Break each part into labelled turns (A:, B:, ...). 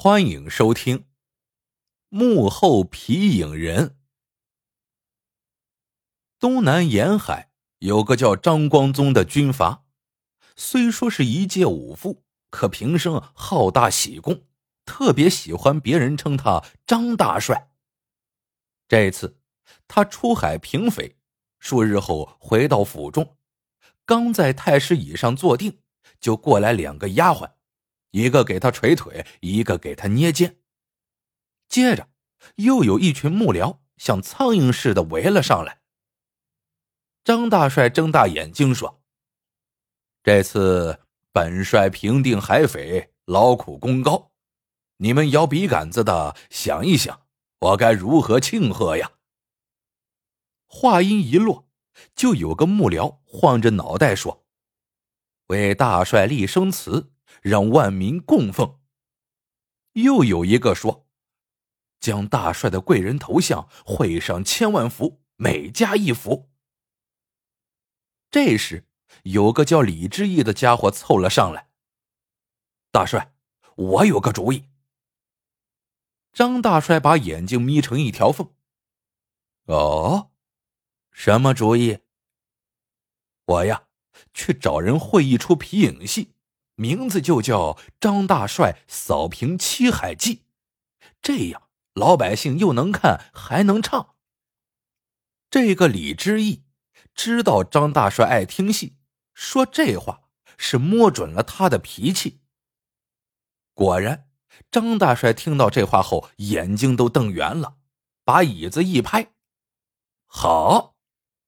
A: 欢迎收听《幕后皮影人》。东南沿海有个叫张光宗的军阀，虽说是一介武夫，可平生好大喜功，特别喜欢别人称他张大帅。这次他出海平匪，数日后回到府中，刚在太师椅上坐定，就过来两个丫鬟。一个给他捶腿，一个给他捏肩。接着，又有一群幕僚像苍蝇似的围了上来。张大帅睁大眼睛说：“这次本帅平定海匪，劳苦功高，你们摇笔杆子的，想一想，我该如何庆贺呀？”话音一落，就有个幕僚晃着脑袋说：“为大帅立生祠。”让万民供奉。又有一个说：“将大帅的贵人头像绘上千万幅，每家一幅。”这时，有个叫李志义的家伙凑了上来：“大帅，我有个主意。”张大帅把眼睛眯成一条缝：“哦，什么主意？我呀，去找人绘一出皮影戏。”名字就叫张大帅扫平七海记，这样老百姓又能看还能唱。这个李知义知道张大帅爱听戏，说这话是摸准了他的脾气。果然，张大帅听到这话后，眼睛都瞪圆了，把椅子一拍：“好，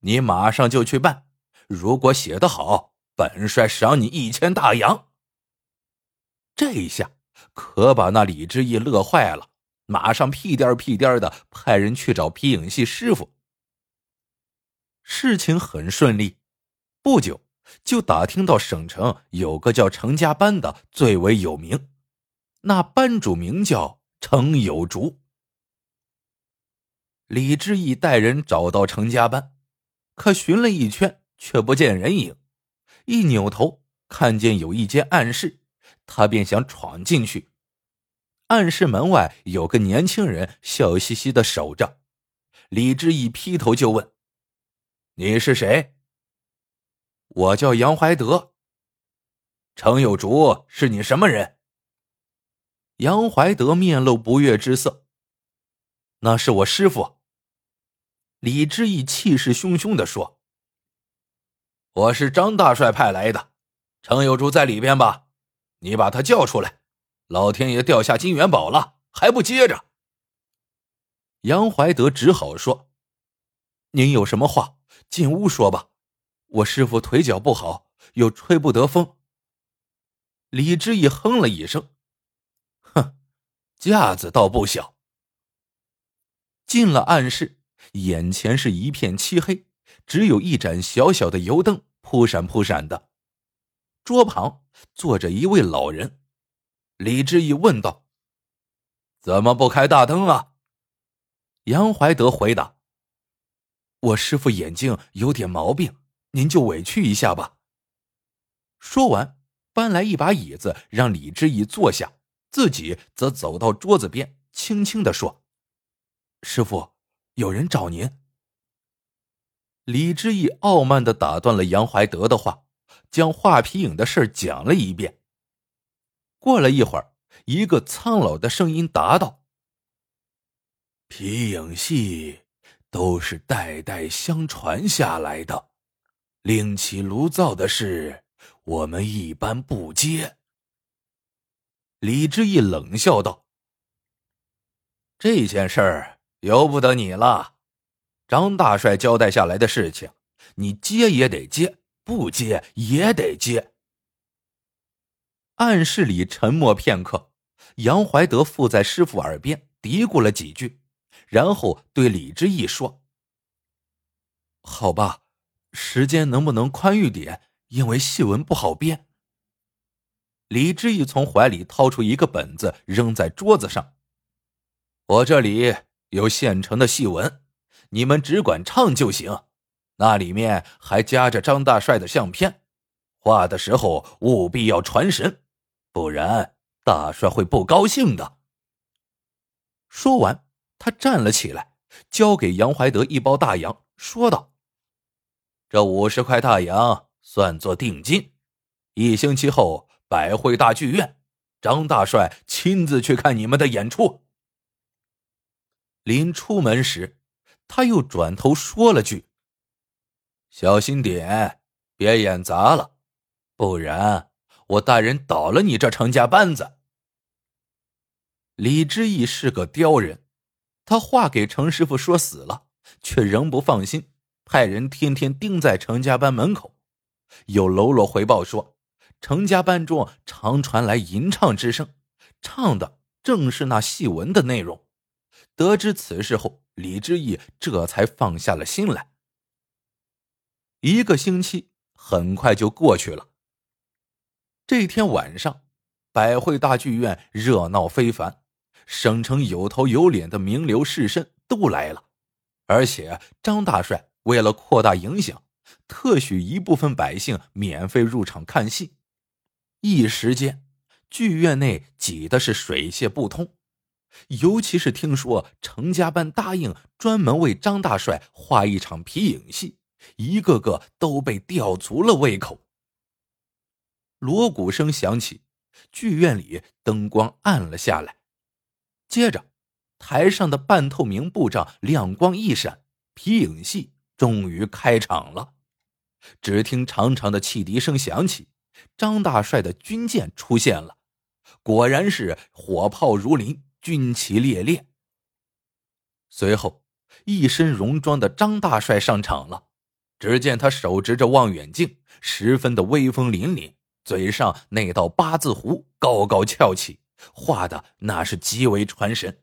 A: 你马上就去办。如果写得好，本帅赏你一千大洋。”这一下可把那李志义乐坏了，马上屁颠屁颠的派人去找皮影戏师傅。事情很顺利，不久就打听到省城有个叫程家班的最为有名，那班主名叫程有竹。李志义带人找到程家班，可寻了一圈却不见人影，一扭头看见有一间暗室。他便想闯进去，暗室门外有个年轻人笑嘻嘻的守着。李志义劈头就问：“你是谁？”“我叫杨怀德。”“程有竹是你什么人？”杨怀德面露不悦之色。“那是我师傅。”李志义气势汹汹的说：“我是张大帅派来的，程有竹在里边吧？”你把他叫出来！老天爷掉下金元宝了，还不接着？杨怀德只好说：“您有什么话，进屋说吧。我师傅腿脚不好，又吹不得风。”李之义哼了一声：“哼，架子倒不小。”进了暗室，眼前是一片漆黑，只有一盏小小的油灯扑闪扑闪的。桌旁坐着一位老人，李志义问道：“怎么不开大灯啊？”杨怀德回答：“我师傅眼睛有点毛病，您就委屈一下吧。”说完，搬来一把椅子让李志义坐下，自己则走到桌子边，轻轻的说：“师傅，有人找您。”李志义傲慢的打断了杨怀德的话。将画皮影的事讲了一遍。过了一会儿，一个苍老的声音答道：“皮影戏都是代代相传下来的，另起炉灶的事，我们一般不接。”李志义冷笑道：“这件事儿由不得你了，张大帅交代下来的事情，你接也得接。”不接也得接。暗室里沉默片刻，杨怀德附在师傅耳边嘀咕了几句，然后对李之意说：“好吧，时间能不能宽裕点？因为戏文不好编。”李之意从怀里掏出一个本子，扔在桌子上：“我这里有现成的戏文，你们只管唱就行。”那里面还夹着张大帅的相片，画的时候务必要传神，不然大帅会不高兴的。说完，他站了起来，交给杨怀德一包大洋，说道：“这五十块大洋算作定金，一星期后百汇大剧院，张大帅亲自去看你们的演出。”临出门时，他又转头说了句：“小心点，别演砸了，不然我大人倒了你这程家班子。”李之义是个刁人，他话给程师傅说死了，却仍不放心，派人天天盯在程家班门口。有喽啰回报说，程家班中常传来吟唱之声，唱的正是那戏文的内容。得知此事后，李之义这才放下了心来。一个星期很快就过去了。这天晚上，百汇大剧院热闹非凡，省城有头有脸的名流士绅都来了，而且张大帅为了扩大影响，特许一部分百姓免费入场看戏。一时间，剧院内挤的是水泄不通。尤其是听说程家班答应专门为张大帅画一场皮影戏，一个个都被吊足了胃口。锣鼓声响起，剧院里灯光暗了下来，接着台上的半透明布帐亮光一闪，皮影戏终于开场了。只听长长的汽笛声响起，张大帅的军舰出现了，果然是火炮如林。军旗猎猎。随后，一身戎装的张大帅上场了。只见他手执着望远镜，十分的威风凛凛，嘴上那道八字胡高高翘起，画的那是极为传神。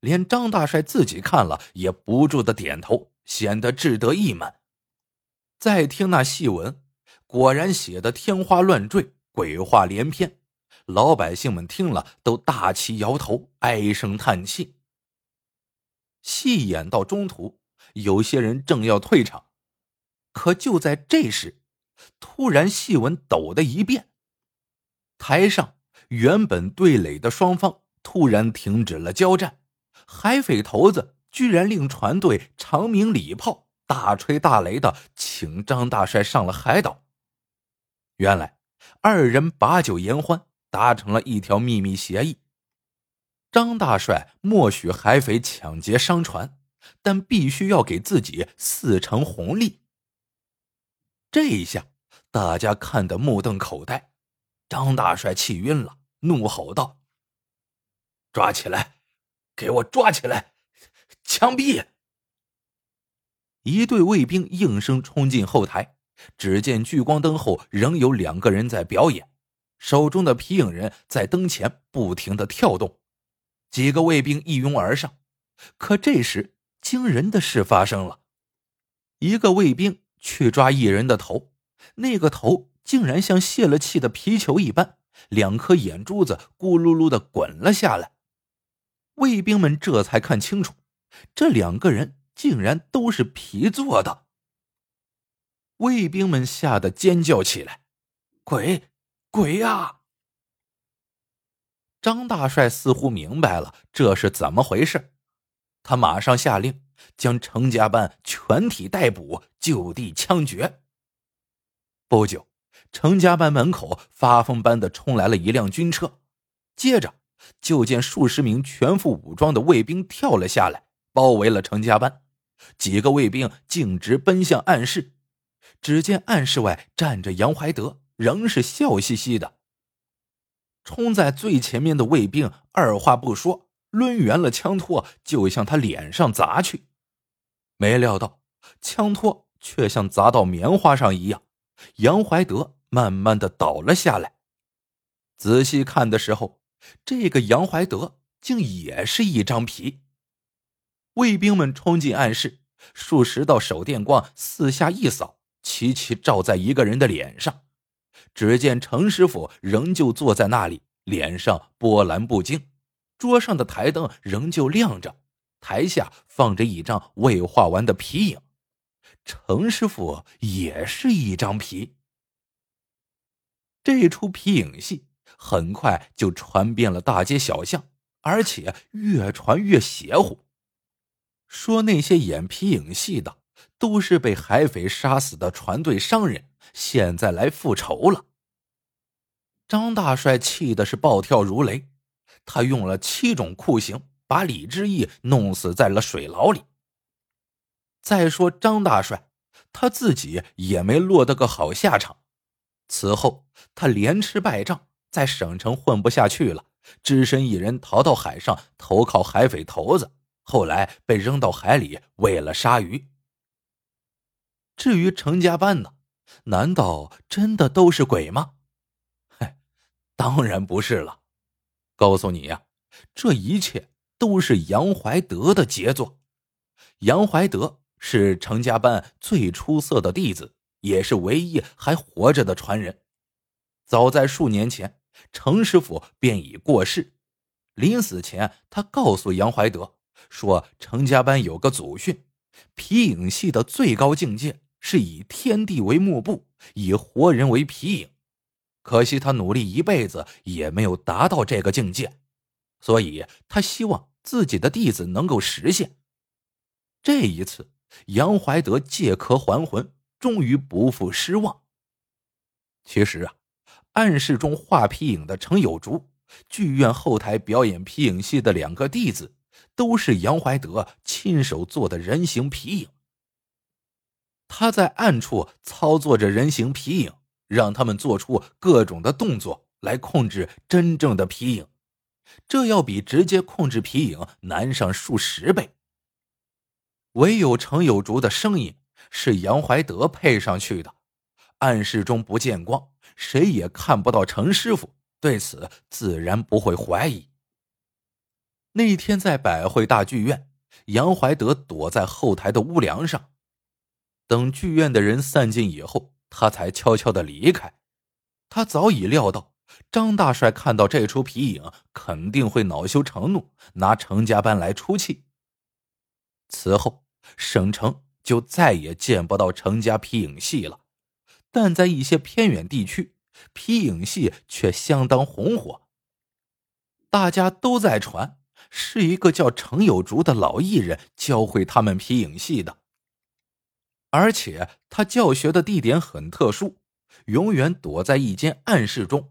A: 连张大帅自己看了也不住的点头，显得志得意满。再听那戏文，果然写的天花乱坠，鬼话连篇。老百姓们听了，都大齐摇头，唉声叹气。戏演到中途，有些人正要退场，可就在这时，突然戏文陡的一变，台上原本对垒的双方突然停止了交战，海匪头子居然令船队长鸣礼炮，大吹大擂的请张大帅上了海岛。原来二人把酒言欢。达成了一条秘密协议：张大帅默许海匪抢劫商船，但必须要给自己四成红利。这一下，大家看得目瞪口呆。张大帅气晕了，怒吼道：“抓起来，给我抓起来，枪毙！”一队卫兵应声冲进后台，只见聚光灯后仍有两个人在表演。手中的皮影人在灯前不停的跳动，几个卫兵一拥而上，可这时惊人的事发生了，一个卫兵去抓一人的头，那个头竟然像泄了气的皮球一般，两颗眼珠子咕噜噜的滚了下来。卫兵们这才看清楚，这两个人竟然都是皮做的。卫兵们吓得尖叫起来：“鬼！”鬼呀！张大帅似乎明白了这是怎么回事，他马上下令将程家班全体逮捕，就地枪决。不久，程家班门口发疯般的冲来了一辆军车，接着就见数十名全副武装的卫兵跳了下来，包围了程家班。几个卫兵径直奔向暗室，只见暗室外站着杨怀德。仍是笑嘻嘻的。冲在最前面的卫兵二话不说，抡圆了枪托就向他脸上砸去。没料到，枪托却像砸到棉花上一样，杨怀德慢慢的倒了下来。仔细看的时候，这个杨怀德竟也是一张皮。卫兵们冲进暗室，数十道手电光四下一扫，齐齐照在一个人的脸上。只见程师傅仍旧坐在那里，脸上波澜不惊，桌上的台灯仍旧亮着，台下放着一张未画完的皮影，程师傅也是一张皮。这出皮影戏很快就传遍了大街小巷，而且越传越邪乎。说那些演皮影戏的都是被海匪杀死的船队商人，现在来复仇了。张大帅气的是暴跳如雷，他用了七种酷刑把李志毅弄死在了水牢里。再说张大帅，他自己也没落得个好下场。此后，他连吃败仗，在省城混不下去了，只身一人逃到海上投靠海匪头子，后来被扔到海里喂了鲨鱼。至于程家班呢？难道真的都是鬼吗？嗨，当然不是了。告诉你呀，这一切都是杨怀德的杰作。杨怀德。是程家班最出色的弟子，也是唯一还活着的传人。早在数年前，程师傅便已过世。临死前，他告诉杨怀德说：“程家班有个祖训，皮影戏的最高境界是以天地为幕布，以活人为皮影。可惜他努力一辈子也没有达到这个境界，所以他希望自己的弟子能够实现。这一次。”杨怀德借壳还魂，终于不负失望。其实啊，暗室中画皮影的程有竹，剧院后台表演皮影戏的两个弟子，都是杨怀德亲手做的人形皮影。他在暗处操作着人形皮影，让他们做出各种的动作来控制真正的皮影，这要比直接控制皮影难上数十倍。唯有程有竹的声音是杨怀德配上去的，暗室中不见光，谁也看不到程师傅，对此自然不会怀疑。那天在百汇大剧院，杨怀德躲在后台的屋梁上，等剧院的人散尽以后，他才悄悄的离开。他早已料到张大帅看到这出皮影，肯定会恼羞成怒，拿程家班来出气。此后，省城就再也见不到程家皮影戏了，但在一些偏远地区，皮影戏却相当红火。大家都在传，是一个叫程有竹的老艺人教会他们皮影戏的，而且他教学的地点很特殊，永远躲在一间暗室中，